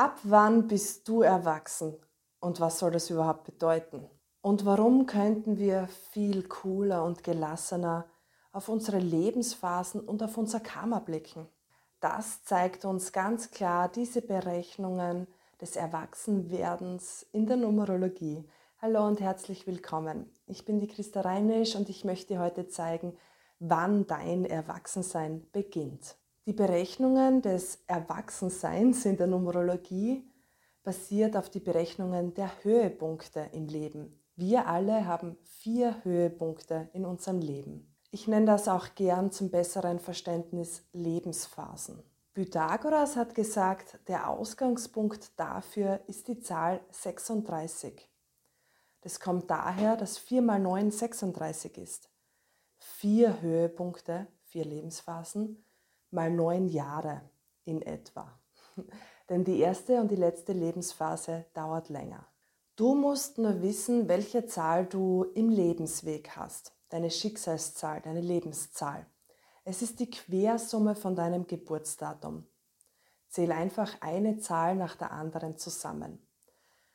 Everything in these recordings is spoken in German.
Ab wann bist du erwachsen und was soll das überhaupt bedeuten? Und warum könnten wir viel cooler und gelassener auf unsere Lebensphasen und auf unser Karma blicken? Das zeigt uns ganz klar diese Berechnungen des Erwachsenwerdens in der Numerologie. Hallo und herzlich willkommen. Ich bin die Christa Reinisch und ich möchte heute zeigen, wann dein Erwachsensein beginnt. Die Berechnungen des Erwachsenseins in der Numerologie basiert auf die Berechnungen der Höhepunkte im Leben. Wir alle haben vier Höhepunkte in unserem Leben. Ich nenne das auch gern zum besseren Verständnis Lebensphasen. Pythagoras hat gesagt, der Ausgangspunkt dafür ist die Zahl 36. Das kommt daher, dass 4 mal 9 36 ist. Vier Höhepunkte, vier Lebensphasen mal neun Jahre in etwa. Denn die erste und die letzte Lebensphase dauert länger. Du musst nur wissen, welche Zahl du im Lebensweg hast, deine Schicksalszahl, deine Lebenszahl. Es ist die Quersumme von deinem Geburtsdatum. Zähl einfach eine Zahl nach der anderen zusammen.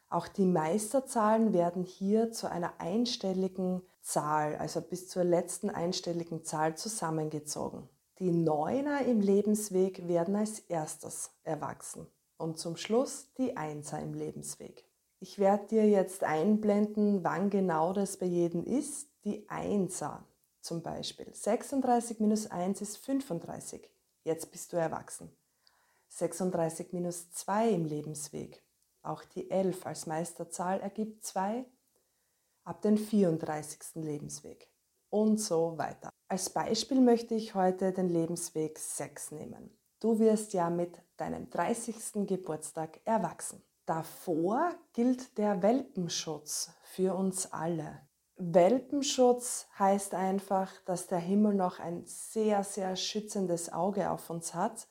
Auch die Meisterzahlen werden hier zu einer einstelligen Zahl, also bis zur letzten einstelligen Zahl zusammengezogen. Die Neuner im Lebensweg werden als erstes erwachsen und zum Schluss die Einser im Lebensweg. Ich werde dir jetzt einblenden, wann genau das bei jedem ist. Die Einser zum Beispiel. 36 minus 1 ist 35. Jetzt bist du erwachsen. 36 minus 2 im Lebensweg. Auch die 11 als Meisterzahl ergibt 2 ab den 34. Lebensweg und so weiter. Als Beispiel möchte ich heute den Lebensweg 6 nehmen. Du wirst ja mit deinem 30. Geburtstag erwachsen. Davor gilt der Welpenschutz für uns alle. Welpenschutz heißt einfach, dass der Himmel noch ein sehr, sehr schützendes Auge auf uns hat,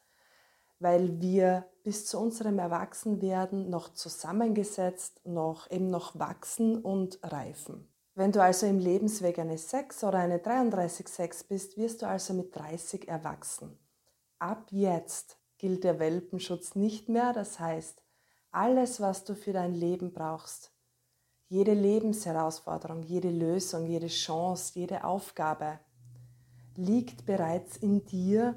weil wir bis zu unserem Erwachsenwerden noch zusammengesetzt, noch eben noch wachsen und reifen. Wenn du also im Lebensweg eine 6 oder eine 33-6 bist, wirst du also mit 30 erwachsen. Ab jetzt gilt der Welpenschutz nicht mehr, das heißt, alles, was du für dein Leben brauchst, jede Lebensherausforderung, jede Lösung, jede Chance, jede Aufgabe liegt bereits in dir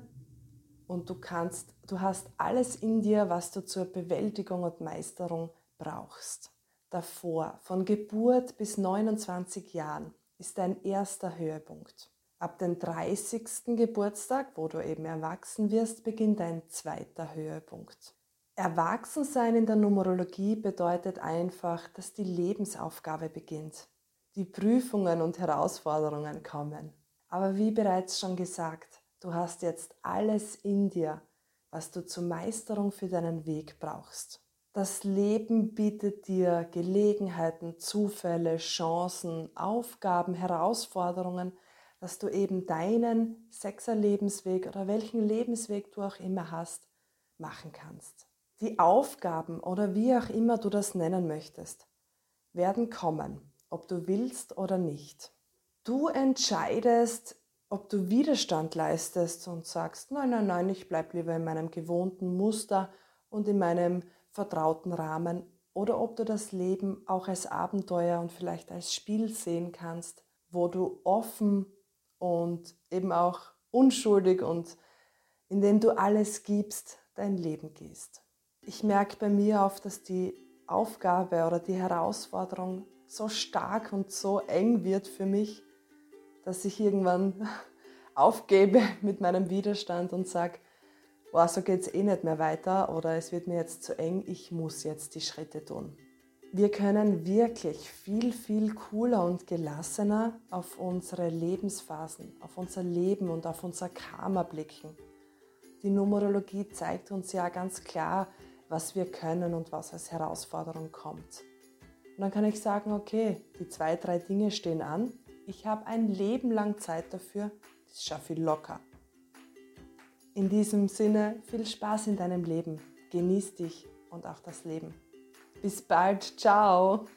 und du kannst, du hast alles in dir, was du zur Bewältigung und Meisterung brauchst davor, von Geburt bis 29 Jahren, ist dein erster Höhepunkt. Ab dem 30. Geburtstag, wo du eben erwachsen wirst, beginnt dein zweiter Höhepunkt. Erwachsensein in der Numerologie bedeutet einfach, dass die Lebensaufgabe beginnt. Die Prüfungen und Herausforderungen kommen. Aber wie bereits schon gesagt, du hast jetzt alles in dir, was du zur Meisterung für deinen Weg brauchst. Das Leben bietet dir Gelegenheiten, Zufälle, Chancen, Aufgaben, Herausforderungen, dass du eben deinen Sechser-Lebensweg oder welchen Lebensweg du auch immer hast, machen kannst. Die Aufgaben oder wie auch immer du das nennen möchtest, werden kommen, ob du willst oder nicht. Du entscheidest, ob du Widerstand leistest und sagst, nein, nein, nein, ich bleibe lieber in meinem gewohnten Muster und in meinem vertrauten Rahmen oder ob du das Leben auch als Abenteuer und vielleicht als Spiel sehen kannst, wo du offen und eben auch unschuldig und indem du alles gibst, dein Leben gehst. Ich merke bei mir oft, dass die Aufgabe oder die Herausforderung so stark und so eng wird für mich, dass ich irgendwann aufgebe mit meinem Widerstand und sage, boah, so geht es eh nicht mehr weiter oder es wird mir jetzt zu eng, ich muss jetzt die Schritte tun. Wir können wirklich viel, viel cooler und gelassener auf unsere Lebensphasen, auf unser Leben und auf unser Karma blicken. Die Numerologie zeigt uns ja ganz klar, was wir können und was als Herausforderung kommt. Und dann kann ich sagen, okay, die zwei, drei Dinge stehen an. Ich habe ein Leben lang Zeit dafür, das schaffe ich locker. In diesem Sinne viel Spaß in deinem Leben. Genieß dich und auch das Leben. Bis bald. Ciao.